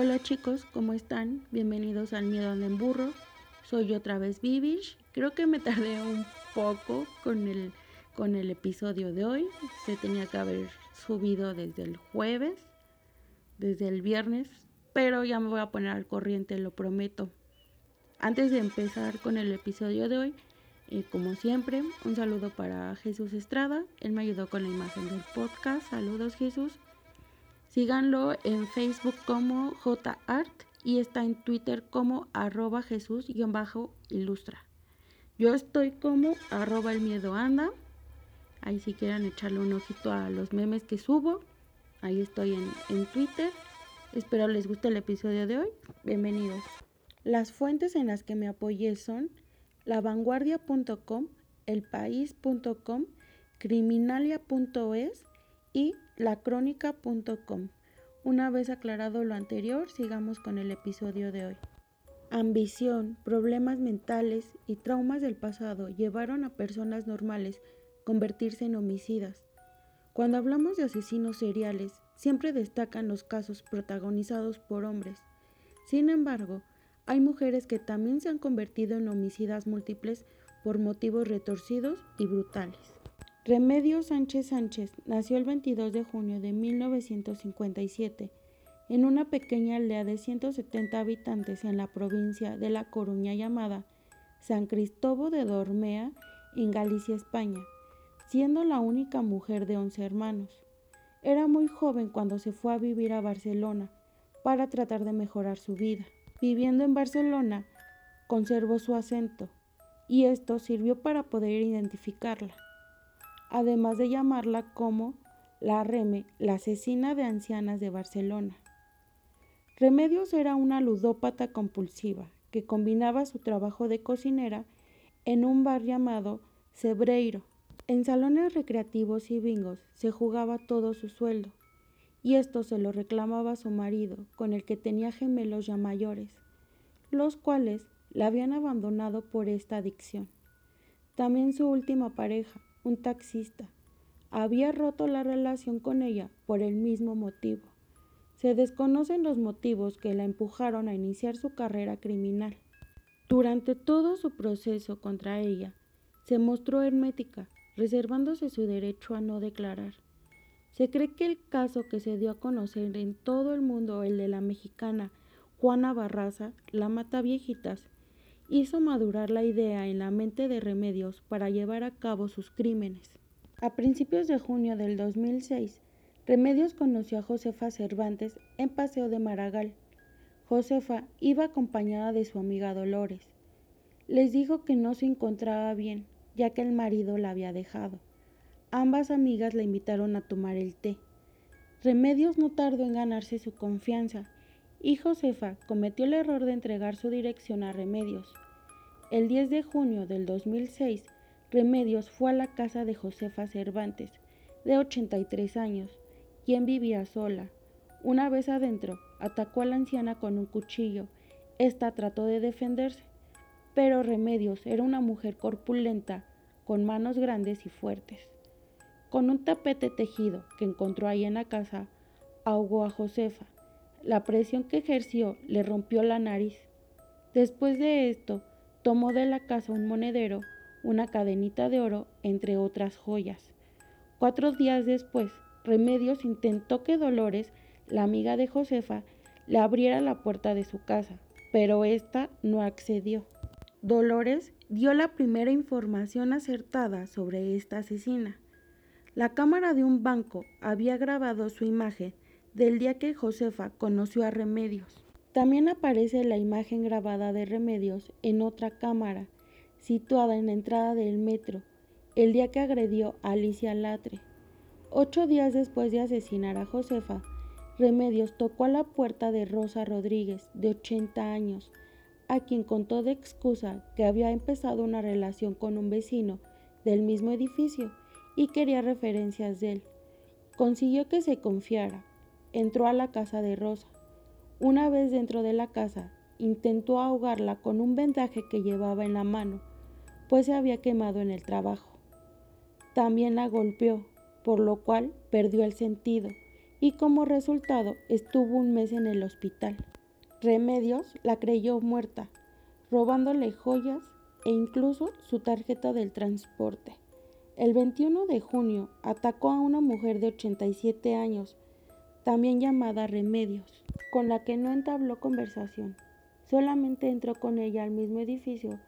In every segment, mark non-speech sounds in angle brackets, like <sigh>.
Hola chicos, ¿cómo están? Bienvenidos al Miedo al Emburro. Soy otra vez Vivish. Creo que me tardé un poco con el, con el episodio de hoy. Se tenía que haber subido desde el jueves, desde el viernes, pero ya me voy a poner al corriente, lo prometo. Antes de empezar con el episodio de hoy, eh, como siempre, un saludo para Jesús Estrada. Él me ayudó con la imagen del podcast. Saludos Jesús. Síganlo en Facebook como JArt y está en Twitter como arroba Jesús-ilustra. Yo estoy como arroba el miedo anda. Ahí si quieran echarle un ojito a los memes que subo. Ahí estoy en, en Twitter. Espero les guste el episodio de hoy. Bienvenidos. Las fuentes en las que me apoyé son lavanguardia.com, elpaís.com, criminalia.es y lacrónica.com. Una vez aclarado lo anterior, sigamos con el episodio de hoy. Ambición, problemas mentales y traumas del pasado llevaron a personas normales convertirse en homicidas. Cuando hablamos de asesinos seriales, siempre destacan los casos protagonizados por hombres. Sin embargo, hay mujeres que también se han convertido en homicidas múltiples por motivos retorcidos y brutales. Remedios Sánchez Sánchez nació el 22 de junio de 1957 en una pequeña aldea de 170 habitantes en la provincia de La Coruña llamada San Cristóbal de Dormea, en Galicia, España, siendo la única mujer de 11 hermanos. Era muy joven cuando se fue a vivir a Barcelona para tratar de mejorar su vida. Viviendo en Barcelona, conservó su acento y esto sirvió para poder identificarla además de llamarla como la Reme, la asesina de ancianas de Barcelona. Remedios era una ludópata compulsiva que combinaba su trabajo de cocinera en un bar llamado Cebreiro. En salones recreativos y bingos se jugaba todo su sueldo, y esto se lo reclamaba su marido, con el que tenía gemelos ya mayores, los cuales la habían abandonado por esta adicción. También su última pareja, un taxista. Había roto la relación con ella por el mismo motivo. Se desconocen los motivos que la empujaron a iniciar su carrera criminal. Durante todo su proceso contra ella, se mostró hermética, reservándose su derecho a no declarar. Se cree que el caso que se dio a conocer en todo el mundo, el de la mexicana Juana Barraza, la mata viejitas, hizo madurar la idea en la mente de Remedios para llevar a cabo sus crímenes. A principios de junio del 2006, Remedios conoció a Josefa Cervantes en Paseo de Maragall. Josefa iba acompañada de su amiga Dolores. Les dijo que no se encontraba bien, ya que el marido la había dejado. Ambas amigas la invitaron a tomar el té. Remedios no tardó en ganarse su confianza y Josefa cometió el error de entregar su dirección a Remedios. El 10 de junio del 2006, Remedios fue a la casa de Josefa Cervantes, de 83 años, quien vivía sola. Una vez adentro, atacó a la anciana con un cuchillo. Esta trató de defenderse, pero Remedios era una mujer corpulenta, con manos grandes y fuertes. Con un tapete tejido que encontró ahí en la casa, ahogó a Josefa la presión que ejerció le rompió la nariz. Después de esto, tomó de la casa un monedero, una cadenita de oro, entre otras joyas. Cuatro días después, Remedios intentó que Dolores, la amiga de Josefa, le abriera la puerta de su casa, pero ésta no accedió. Dolores dio la primera información acertada sobre esta asesina. La cámara de un banco había grabado su imagen del día que Josefa conoció a Remedios. También aparece la imagen grabada de Remedios en otra cámara, situada en la entrada del metro, el día que agredió a Alicia Latre. Ocho días después de asesinar a Josefa, Remedios tocó a la puerta de Rosa Rodríguez, de 80 años, a quien contó de excusa que había empezado una relación con un vecino del mismo edificio y quería referencias de él. Consiguió que se confiara, entró a la casa de Rosa. Una vez dentro de la casa, intentó ahogarla con un vendaje que llevaba en la mano, pues se había quemado en el trabajo. También la golpeó, por lo cual perdió el sentido y como resultado estuvo un mes en el hospital. Remedios la creyó muerta, robándole joyas e incluso su tarjeta del transporte. El 21 de junio atacó a una mujer de 87 años, también llamada Remedios, con la que no entabló conversación. Solamente entró con ella al mismo edificio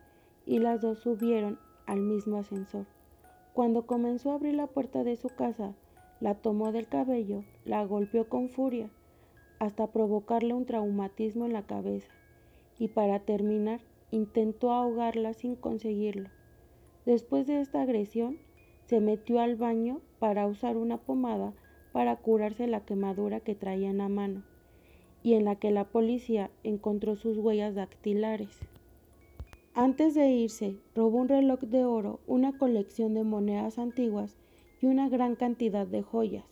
y las dos subieron al mismo ascensor. Cuando comenzó a abrir la puerta de su casa, la tomó del cabello, la golpeó con furia, hasta provocarle un traumatismo en la cabeza, y para terminar, intentó ahogarla sin conseguirlo. Después de esta agresión, se metió al baño para usar una pomada para curarse la quemadura que traía en la mano, y en la que la policía encontró sus huellas dactilares. Antes de irse, robó un reloj de oro, una colección de monedas antiguas y una gran cantidad de joyas.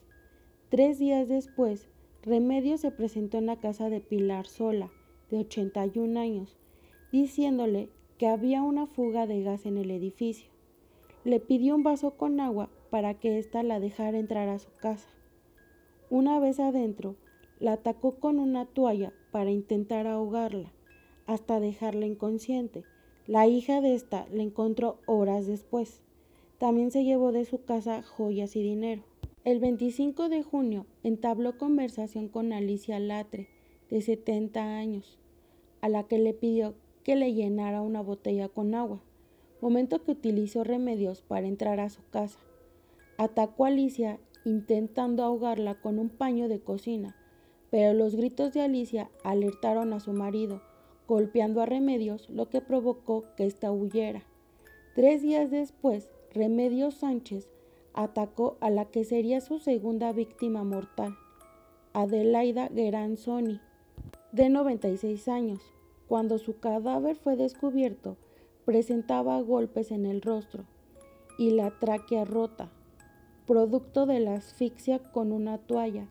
Tres días después, Remedio se presentó en la casa de Pilar Sola, de 81 años, diciéndole que había una fuga de gas en el edificio. Le pidió un vaso con agua para que ésta la dejara entrar a su casa. Una vez adentro, la atacó con una toalla para intentar ahogarla, hasta dejarla inconsciente la hija de esta la encontró horas después. También se llevó de su casa joyas y dinero. El 25 de junio entabló conversación con Alicia Latre, de 70 años, a la que le pidió que le llenara una botella con agua, momento que utilizó remedios para entrar a su casa. Atacó a Alicia intentando ahogarla con un paño de cocina, pero los gritos de Alicia alertaron a su marido, golpeando a Remedios, lo que provocó que ésta huyera. Tres días después, Remedios Sánchez atacó a la que sería su segunda víctima mortal, Adelaida Geranzoni, de 96 años. Cuando su cadáver fue descubierto, presentaba golpes en el rostro y la tráquea rota, producto de la asfixia con una toalla.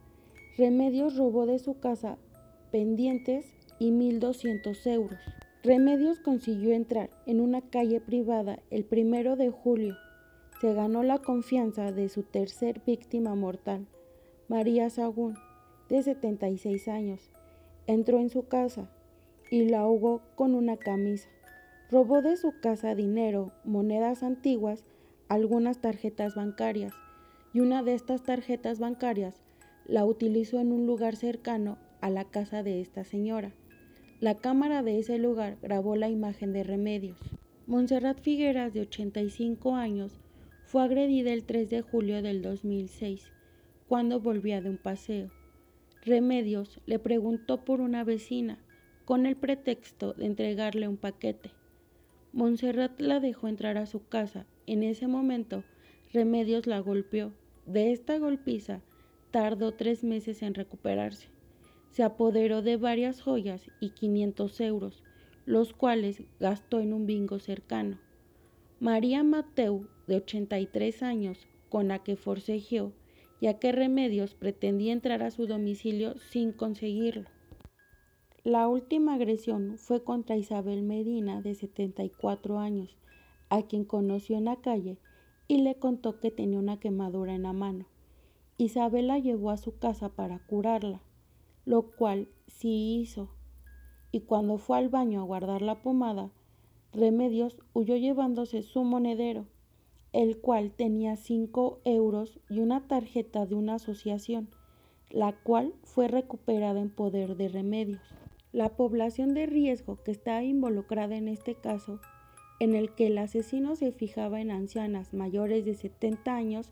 Remedios robó de su casa pendientes y 1.200 euros. Remedios consiguió entrar en una calle privada el primero de julio. Se ganó la confianza de su tercer víctima mortal, María Sagún, de 76 años. Entró en su casa y la ahogó con una camisa. Robó de su casa dinero, monedas antiguas, algunas tarjetas bancarias y una de estas tarjetas bancarias la utilizó en un lugar cercano a la casa de esta señora. La cámara de ese lugar grabó la imagen de Remedios. Montserrat Figueras, de 85 años, fue agredida el 3 de julio del 2006, cuando volvía de un paseo. Remedios le preguntó por una vecina, con el pretexto de entregarle un paquete. Montserrat la dejó entrar a su casa. En ese momento, Remedios la golpeó. De esta golpiza, tardó tres meses en recuperarse se apoderó de varias joyas y 500 euros, los cuales gastó en un bingo cercano. María Mateu, de 83 años, con la que forcejeó, ya que Remedios pretendía entrar a su domicilio sin conseguirlo. La última agresión fue contra Isabel Medina, de 74 años, a quien conoció en la calle y le contó que tenía una quemadura en la mano. Isabel la llevó a su casa para curarla lo cual sí hizo. Y cuando fue al baño a guardar la pomada, Remedios huyó llevándose su monedero, el cual tenía cinco euros y una tarjeta de una asociación, la cual fue recuperada en poder de Remedios. La población de riesgo que estaba involucrada en este caso, en el que el asesino se fijaba en ancianas mayores de 70 años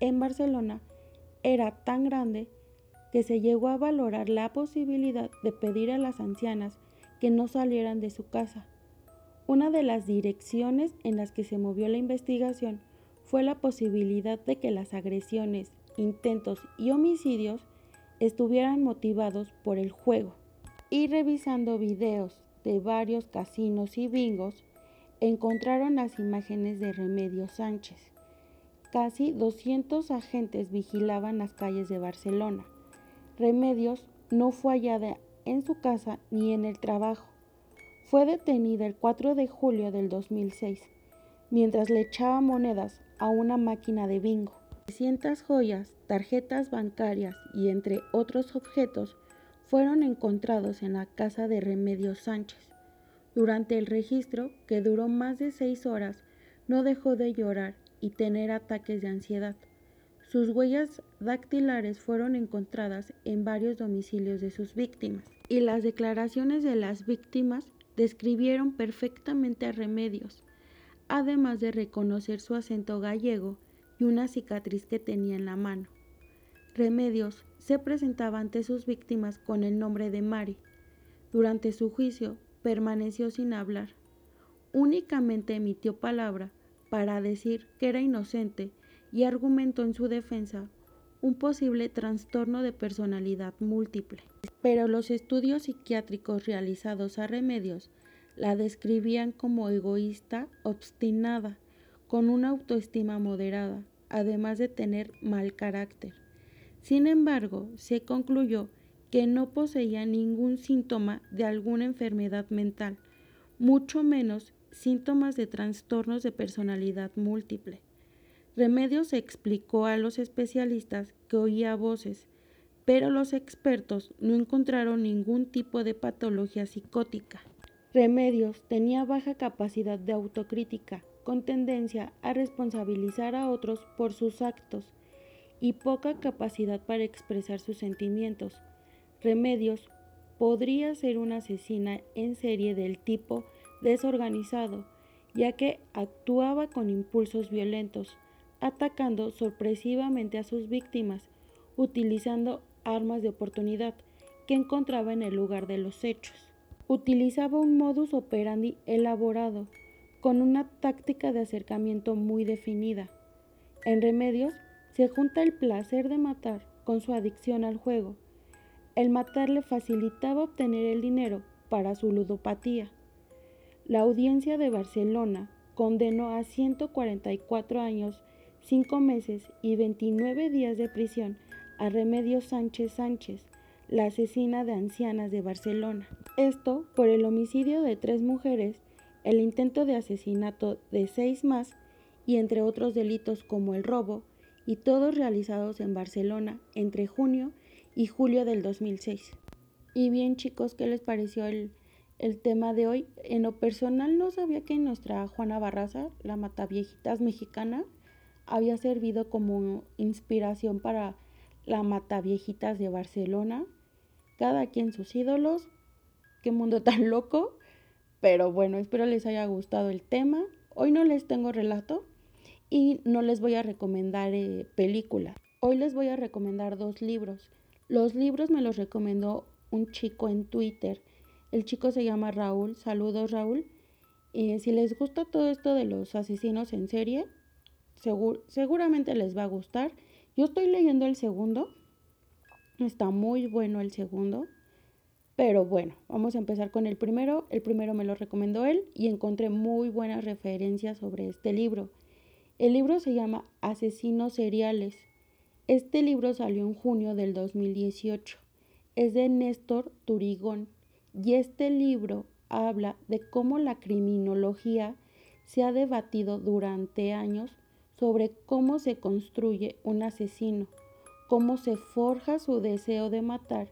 en Barcelona, era tan grande que se llegó a valorar la posibilidad de pedir a las ancianas que no salieran de su casa. Una de las direcciones en las que se movió la investigación fue la posibilidad de que las agresiones, intentos y homicidios estuvieran motivados por el juego. Y revisando videos de varios casinos y bingos, encontraron las imágenes de Remedio Sánchez. Casi 200 agentes vigilaban las calles de Barcelona. Remedios no fue hallada en su casa ni en el trabajo. Fue detenida el 4 de julio del 2006, mientras le echaba monedas a una máquina de bingo. 300 joyas, tarjetas bancarias y entre otros objetos fueron encontrados en la casa de Remedios Sánchez. Durante el registro, que duró más de seis horas, no dejó de llorar y tener ataques de ansiedad. Sus huellas dactilares fueron encontradas en varios domicilios de sus víctimas y las declaraciones de las víctimas describieron perfectamente a Remedios, además de reconocer su acento gallego y una cicatriz que tenía en la mano. Remedios se presentaba ante sus víctimas con el nombre de Mari. Durante su juicio permaneció sin hablar. Únicamente emitió palabra para decir que era inocente y argumentó en su defensa un posible trastorno de personalidad múltiple. Pero los estudios psiquiátricos realizados a Remedios la describían como egoísta, obstinada, con una autoestima moderada, además de tener mal carácter. Sin embargo, se concluyó que no poseía ningún síntoma de alguna enfermedad mental, mucho menos síntomas de trastornos de personalidad múltiple. Remedios explicó a los especialistas que oía voces, pero los expertos no encontraron ningún tipo de patología psicótica. Remedios tenía baja capacidad de autocrítica, con tendencia a responsabilizar a otros por sus actos y poca capacidad para expresar sus sentimientos. Remedios podría ser una asesina en serie del tipo desorganizado, ya que actuaba con impulsos violentos, atacando sorpresivamente a sus víctimas, utilizando armas de oportunidad que encontraba en el lugar de los hechos. Utilizaba un modus operandi elaborado, con una táctica de acercamiento muy definida. En Remedios se junta el placer de matar con su adicción al juego. El matar le facilitaba obtener el dinero para su ludopatía. La audiencia de Barcelona condenó a 144 años, 5 meses y 29 días de prisión a Remedios Sánchez Sánchez, la asesina de ancianas de Barcelona. Esto por el homicidio de tres mujeres, el intento de asesinato de seis más y entre otros delitos como el robo, y todos realizados en Barcelona entre junio y julio del 2006. Y bien chicos, ¿qué les pareció el, tema de hoy? En lo personal no sabía que nuestra Juana Barraza, la mataviejitas mexicana, había servido como inspiración para la mataviejitas de Barcelona. Cada quien sus ídolos. Qué mundo <laughs> tan loco. Pero bueno, espero les haya gustado el tema. Hoy no les tengo relato, y no les voy a recomendar eh, películas. Hoy les voy a recomendar dos libros. Los libros me los recomendó un chico en Twitter. El chico se llama Raúl. Saludos Raúl. Eh, si les gusta todo esto de los asesinos en serie, seguramente les va a gustar. Yo estoy leyendo el segundo. Está muy bueno el segundo. Pero bueno, vamos a empezar con el primero. El primero me lo recomendó él y encontré muy buenas referencias sobre este libro. El libro se llama Asesinos Seriales. Este libro salió en junio del 2018. Es de Néstor Turigón y este libro habla de cómo la criminología se ha debatido durante años sobre cómo se construye un asesino, cómo se forja su deseo de matar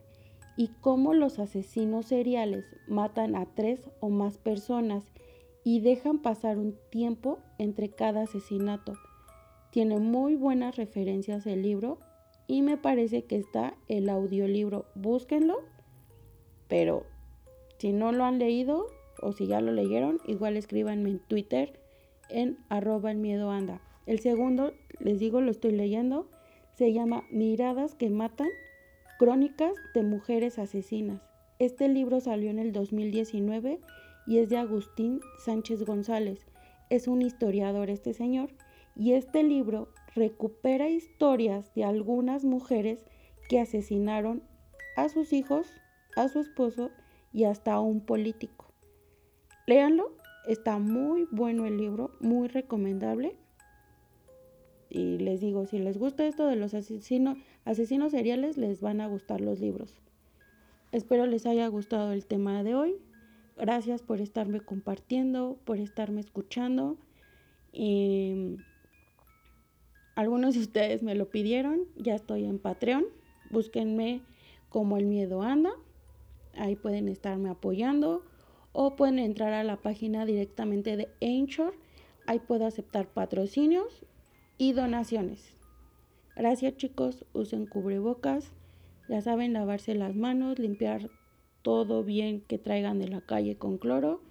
y cómo los asesinos seriales matan a tres o más personas y dejan pasar un tiempo entre cada asesinato. Tiene muy buenas referencias el libro y me parece que está el audiolibro. Búsquenlo, pero si no lo han leído o si ya lo leyeron, igual escríbanme en Twitter en arroba el miedo anda. El segundo, les digo, lo estoy leyendo, se llama Miradas que matan, crónicas de mujeres asesinas. Este libro salió en el 2019 y es de Agustín Sánchez González. Es un historiador este señor y este libro recupera historias de algunas mujeres que asesinaron a sus hijos, a su esposo y hasta a un político. Léanlo, está muy bueno el libro, muy recomendable. Y les digo, si les gusta esto de los asesinos, asesinos seriales, les van a gustar los libros. Espero les haya gustado el tema de hoy. Gracias por estarme compartiendo, por estarme escuchando. Algunos de ustedes me lo pidieron, ya estoy en Patreon. Búsquenme como el miedo anda. Ahí pueden estarme apoyando o pueden entrar a la página directamente de Anchor. Ahí puedo aceptar patrocinios y donaciones. Gracias chicos, usen cubrebocas. Ya saben, lavarse las manos, limpiar todo bien que traigan de la calle con cloro.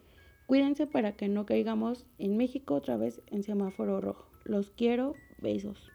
Cuídense para que no caigamos en México otra vez en semáforo rojo. Los quiero. Besos.